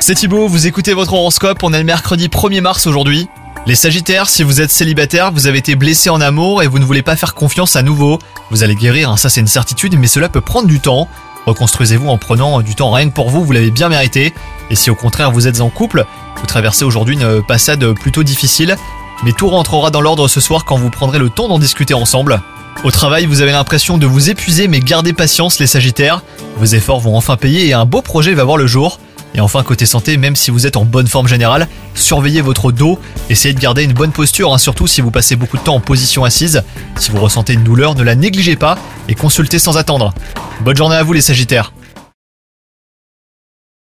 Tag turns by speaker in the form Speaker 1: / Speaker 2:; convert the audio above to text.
Speaker 1: C'est Thibaut, vous écoutez votre horoscope, on est le mercredi 1er mars aujourd'hui. Les Sagittaires, si vous êtes célibataire, vous avez été blessé en amour et vous ne voulez pas faire confiance à nouveau. Vous allez guérir, hein, ça c'est une certitude, mais cela peut prendre du temps. Reconstruisez-vous en prenant du temps rien que pour vous, vous l'avez bien mérité. Et si au contraire vous êtes en couple, vous traversez aujourd'hui une passade plutôt difficile, mais tout rentrera dans l'ordre ce soir quand vous prendrez le temps d'en discuter ensemble. Au travail, vous avez l'impression de vous épuiser, mais gardez patience les Sagittaires. Vos efforts vont enfin payer et un beau projet va voir le jour. Et enfin, côté santé, même si vous êtes en bonne forme générale, surveillez votre dos, essayez de garder une bonne posture, hein, surtout si vous passez beaucoup de temps en position assise. Si vous ressentez une douleur, ne la négligez pas et consultez sans attendre. Bonne journée à vous les Sagittaires